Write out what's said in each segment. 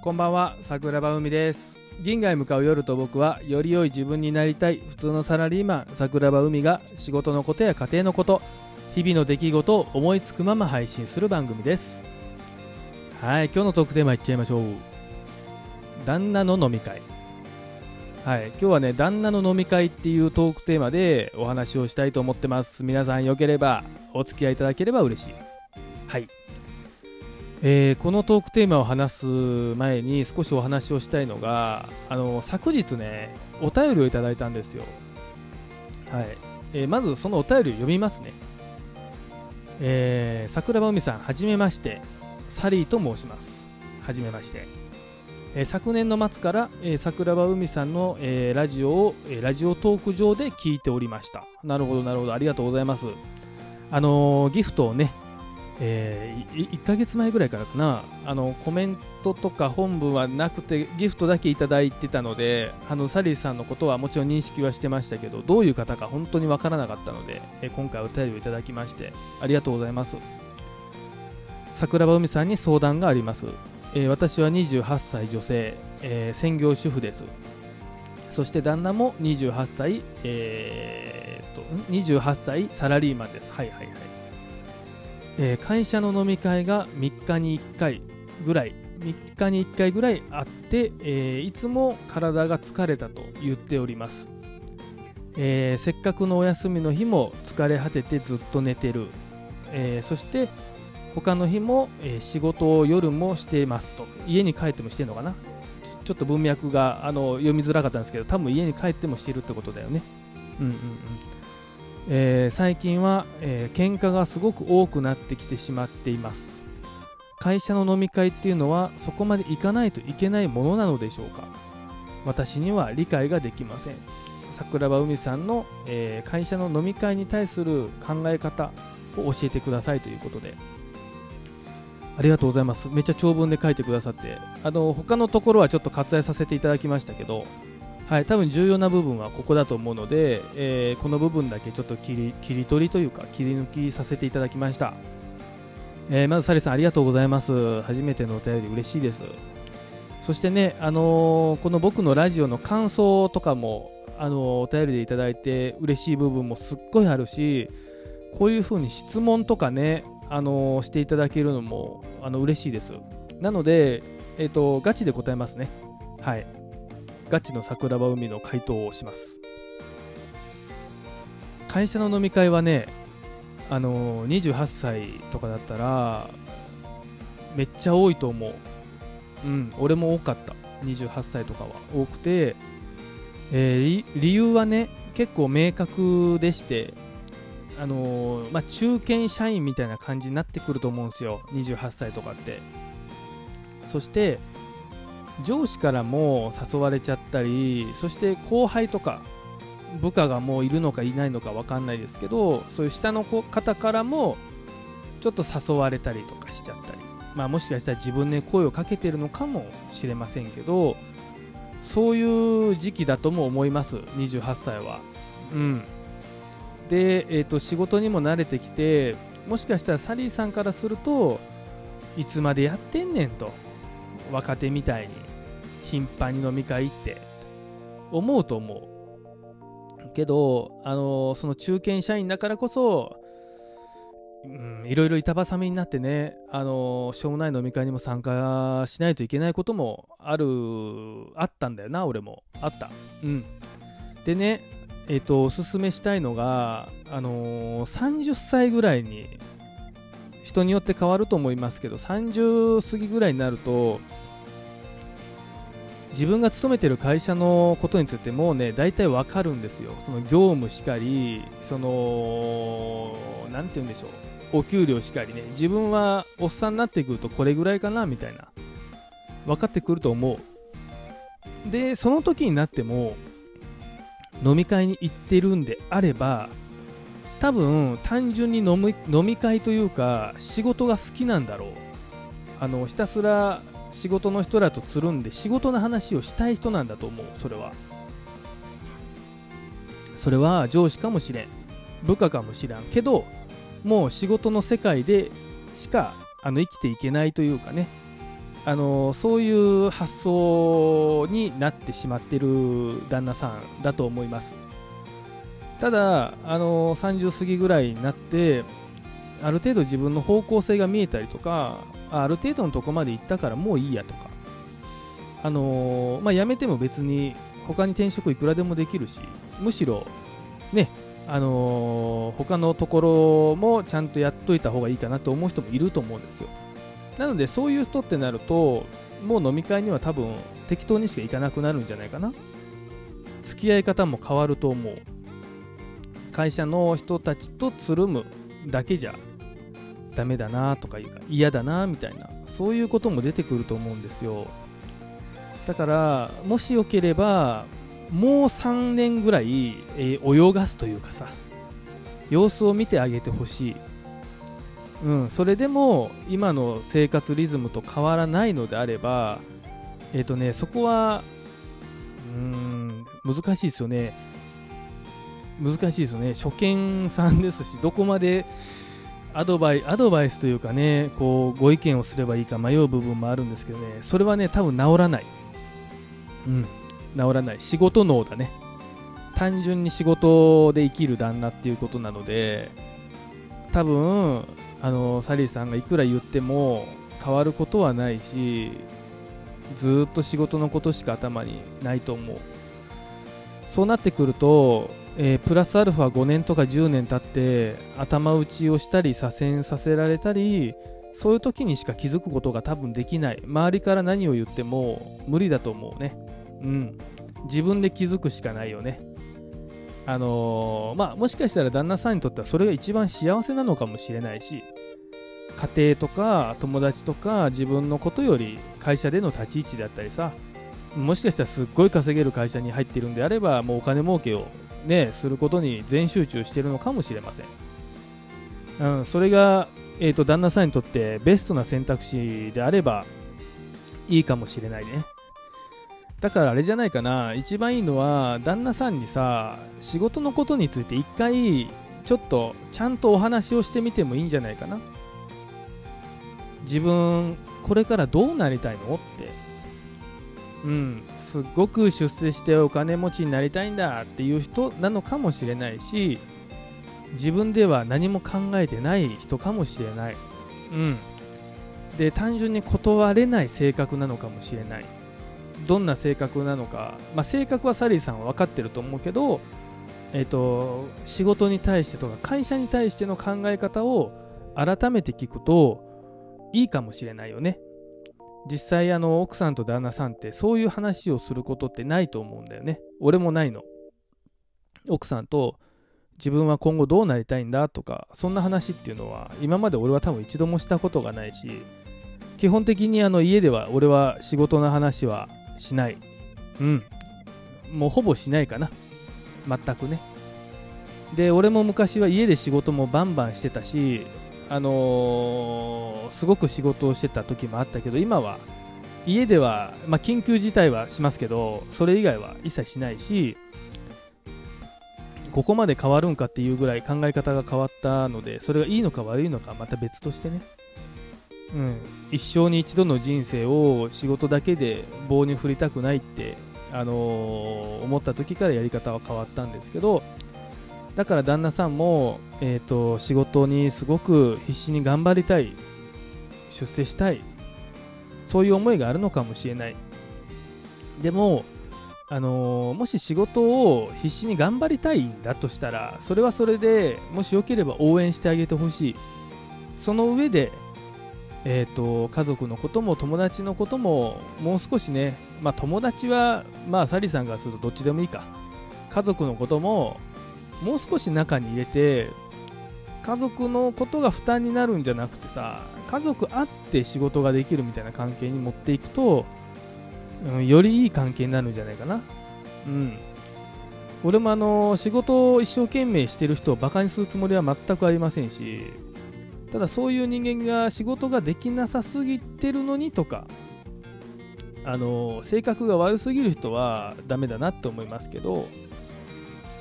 こんばんは桜庭海です。銀河へ向かう夜と僕はより良い自分になりたい普通のサラリーマン桜庭海が仕事のことや家庭のこと日々の出来事を思いつくまま配信する番組です。はい今日のトークテーマいっちゃいましょう。旦那の飲み会。はい今日はね旦那の飲み会っていうトークテーマでお話をしたいと思ってます。皆さんよければお付き合いいただければ嬉しい。はい。えーこのトークテーマを話す前に少しお話をしたいのがあの昨日ねお便りをいただいたんですよ。はい、えーまずそのお便りを読みますね。えー桜庭海さんはじめまして。サリーと申します。はじめまして、えー昨年の末から、えー桜庭海さんの、えーラジオを、えーラジオトーク上で聞いておりました。なるほどなるほど。ありがとうございます。あのギフトをねえー、1ヶ月前ぐらいからかな。あのコメントとか本文はなくてギフトだけいただいてたのであのサリーさんのことはもちろん認識はしてましたけどどういう方か本当にわからなかったので、えー今回お便りをいただきましてありがとうございます。桜庭海さんに相談があります、えー私は28歳女性、えー専業主婦です。そして旦那も28歳、えーっと28歳サラリーマンです。はいはいはい。えー会社の飲み会が3日に1回ぐらい3日に1回ぐらいあって、えーいつも体が疲れたと言っております、えーせっかくのお休みの日も疲れ果ててずっと寝てる、えーそして他の日も、え仕事を夜もしていますと。家に帰ってもしてるのかな？ちょちょっと文脈があの読みづらかったんですけど多分家に帰ってもしてるってことだよね。うんうんうん。えー最近は、えー喧嘩がすごく多くなってきてしまっています。会社の飲み会っていうのはそこまで行かないといけないものなのでしょうか。私には理解ができません。桜庭海さんの、えー会社の飲み会に対する考え方を教えてくださいということで。ありがとうございます。めっちゃ長文で書いてくださって。あの他のところはちょっと割愛させていただきましたけどはい、多分重要な部分はここだと思うので、えーこの部分だけちょっと切り切り取りというか切り抜きさせていただきました、えーまずサリさんありがとうございます。初めてのお便り嬉しいです。そしてね、あのーこの僕のラジオの感想とかも、あのーお便りでいただいて嬉しい部分もすっごいあるしこういう風に質問とかね、あのーしていただけるのもあの嬉しいです。なので、えっとガチで答えますね。はい。ガチの桜庭海の回答をします。会社の飲み会はねあの28歳とかだったらめっちゃ多いと思う。うん俺も多かった。28歳とかは。多くて、えー理理由はね結構明確でしてあのーまあ中堅社員みたいな感じになってくると思うんですよ。28歳とかって。そして上司からも誘われちゃったりそして後輩とか部下がもういるのかいないのか分かんないですけどそういう下の方からもちょっと誘われたりとかしちゃったり、まあ、もしかしたら自分で声をかけてるのかもしれませんけどそういう時期だとも思います28歳は。うん、で、えー、と仕事にも慣れてきてもしかしたらサリーさんからするといつまでやってんねんと若手みたいに頻繁に飲み会行って思うと思うけど、あのその中堅社員だからこそ、いろいろ板挟みになってね、あのしょうもない飲み会にも参加しないといけないこともあるあったんだよな俺も。あった。うん。でねえっ、とおすすめしたいのが、あの30歳ぐらいに人によって変わると思いますけど30過ぎぐらいになると自分が勤めてる会社のことについてもうね大体わかるんですよ。その業務しかりそのなんて言うんでしょう。お給料しかりね。自分はおっさんになってくるとこれぐらいかなみたいな。分かってくると思う。でその時になっても飲み会に行ってるんであれば多分単純に飲み飲み会というか仕事が好きなんだろう。あのひたすら仕事の人らとつるんで仕事の話をしたい人なんだと思うそれは。それは上司かもしれん部下かもしれんけどもう仕事の世界でしかあの生きていけないというかね。あのそういう発想になってしまってる旦那さんだと思います。ただあの30過ぎぐらいになってある程度自分の方向性が見えたりとかある程度のとこまで行ったからもういいやとか。あのまあ、辞めても別に他に転職いくらでもできるしむしろねあの他のところもちゃんとやっといた方がいいかなと思う人もいると思うんですよ。なのでそういう人ってなるともう飲み会には多分適当にしか行かなくなるんじゃないかな。付き合い方も変わると思う。会社の人たちとつるむだけじゃダメだなとかいうか嫌だなみたいなそういうことも出てくると思うんですよだからもしよければもう3年ぐらい、えー、泳がすというかさ様子を見てあげてほしいうん、それでも今の生活リズムと変わらないのであれば、えっ、ー、とね、そこは、うん、難しいですよね。難しいですよね。初見さんですし、どこまでアドバイアドバイスというかね、こう、ご意見をすればいいか迷う部分もあるんですけどね、それはね、多分治らない。うん、治らない。仕事脳だね。単純に仕事で生きる旦那っていうことなので、多分あのサリーさんがいくら言っても変わることはないしずっと仕事のことしか頭にないと思うそうなってくると、えー、プラスアルファ5年とか10年経って頭打ちをしたり左遷させられたりそういう時にしか気づくことが多分できない。周りから何を言っても無理だと思うね。うん。自分で気づくしかないよね。あのー、まあ、もしかしたら旦那さんにとってはそれが一番幸せなのかもしれないし家庭とか友達とか自分のことより会社での立ち位置であったりさもしかしたらすっごい稼げる会社に入っているんであればもうお金儲けをねすることに全集中しているのかもしれません、うん、それが、えーと旦那さんにとってベストな選択肢であればいいかもしれないね。だからあれじゃないかな。一番いいのは旦那さんにさ仕事のことについて一回ちょっとちゃんとお話をしてみてもいいんじゃないかな。自分これからどうなりたいのってうん。すっごく出世してお金持ちになりたいんだっていう人なのかもしれないし自分では何も考えてない人かもしれない。うん。で単純に断れない性格なのかもしれない。どんな性格なのか、まあ、性格はサリーさんは分かってると思うけど、えーと、仕事に対してとか会社に対しての考え方を改めて聞くといいかもしれないよね。実際あの奥さんと旦那さんってそういう話をすることってないと思うんだよね。俺もないの。奥さんと自分は今後どうなりたいんだとかそんな話っていうのは今まで俺は多分一度もしたことがないし基本的にあの家では俺は仕事の話はしない。うん。もうほぼしないかな。全くね。で、俺も昔は家で仕事もバンバンしてたし、あのー、すごく仕事をしてた時もあったけど、今は家では、まあ、緊急事態はしますけど、それ以外は一切しないし、ここまで変わるんかっていうぐらい考え方が変わったので、それがいいのか悪いのかまた別としてね。うん、一生に一度の人生を仕事だけで棒に振りたくないって、あのー、思った時からやり方は変わったんですけどだから旦那さんも、えーと、仕事にすごく必死に頑張りたい出世したいそういう思いがあるのかもしれない。でも、あのー、もし仕事を必死に頑張りたいんだとしたらそれはそれでもしよければ応援してあげてほしい。その上でえーと、家族のことも友達のことももう少しね、まあ、友達は、まあ、サリーさんがするとどっちでもいいか。家族のことももう少し中に入れて家族のことが負担になるんじゃなくてさ家族あって仕事ができるみたいな関係に持っていくと、うん、よりいい関係になるんじゃないかな。うん。俺もあの仕事を一生懸命してる人をバカにするつもりは全くありませんしただそういう人間が仕事ができなさすぎてるのにとかあの性格が悪すぎる人はダメだなって思いますけど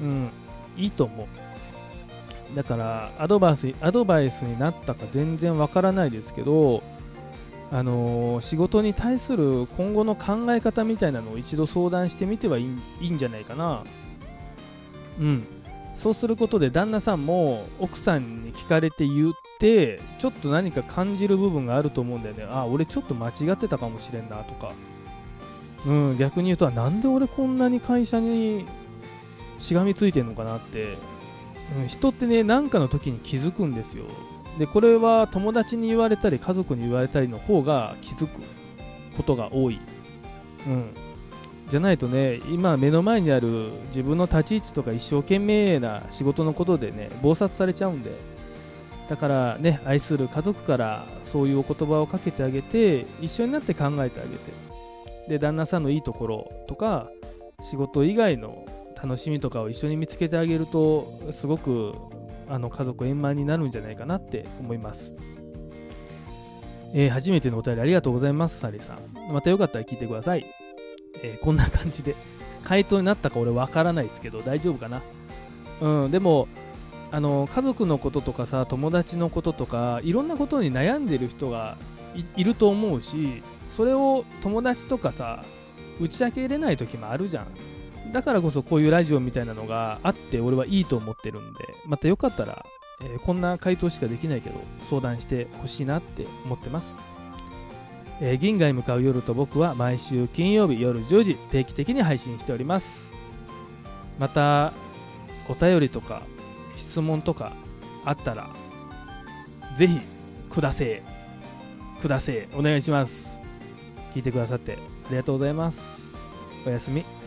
うん。いいと思う。だからアドバイスアドバイスになったか全然わからないですけどあのー仕事に対する今後の考え方みたいなのを一度相談してみてはいいんじゃないかな。うん。そうすることで旦那さんも奥さんに聞かれて言ってちょっと何か感じる部分があると思うんだよね。あ俺ちょっと間違ってたかもしれんなとか。うん逆に言うとなんで俺こんなに会社にしがみついてんのかなって、うん、人ってね何かの時に気づくんですよ。でこれは友達に言われたり家族に言われたりの方が気づくことが多い、うん、じゃないとね今目の前にある自分の立ち位置とか一生懸命な仕事のことでね忙殺されちゃうんで。だからね愛する家族からそういうお言葉をかけてあげて一緒になって考えてあげて。で旦那さんのいいところとか仕事以外の楽しみとかを一緒に見つけてあげるとすごくあの家族円満になるんじゃないかなって思います、えー初めてのお便りありがとうございますサリーさん。またよかったら聞いてください、えーこんな感じで 回答になったか俺わからないですけど大丈夫かな？うんでもあの家族のこととかさ友達のこととかいろんなことに悩んでる人がいると思うしそれを友達とかさ打ち明けれない時もあるじゃん。だからこそこういうラジオみたいなのがあって俺はいいと思ってるんでまたよかったら、えーこんな回答しかできないけど相談してほしいなって思ってます、えー銀河へ向かう夜と僕は毎週金曜日夜10時定期的に配信しております。またお便りとか質問とかあったらぜひくだせえくだせえお願いします。聞いてくださってありがとうございます。おやすみ。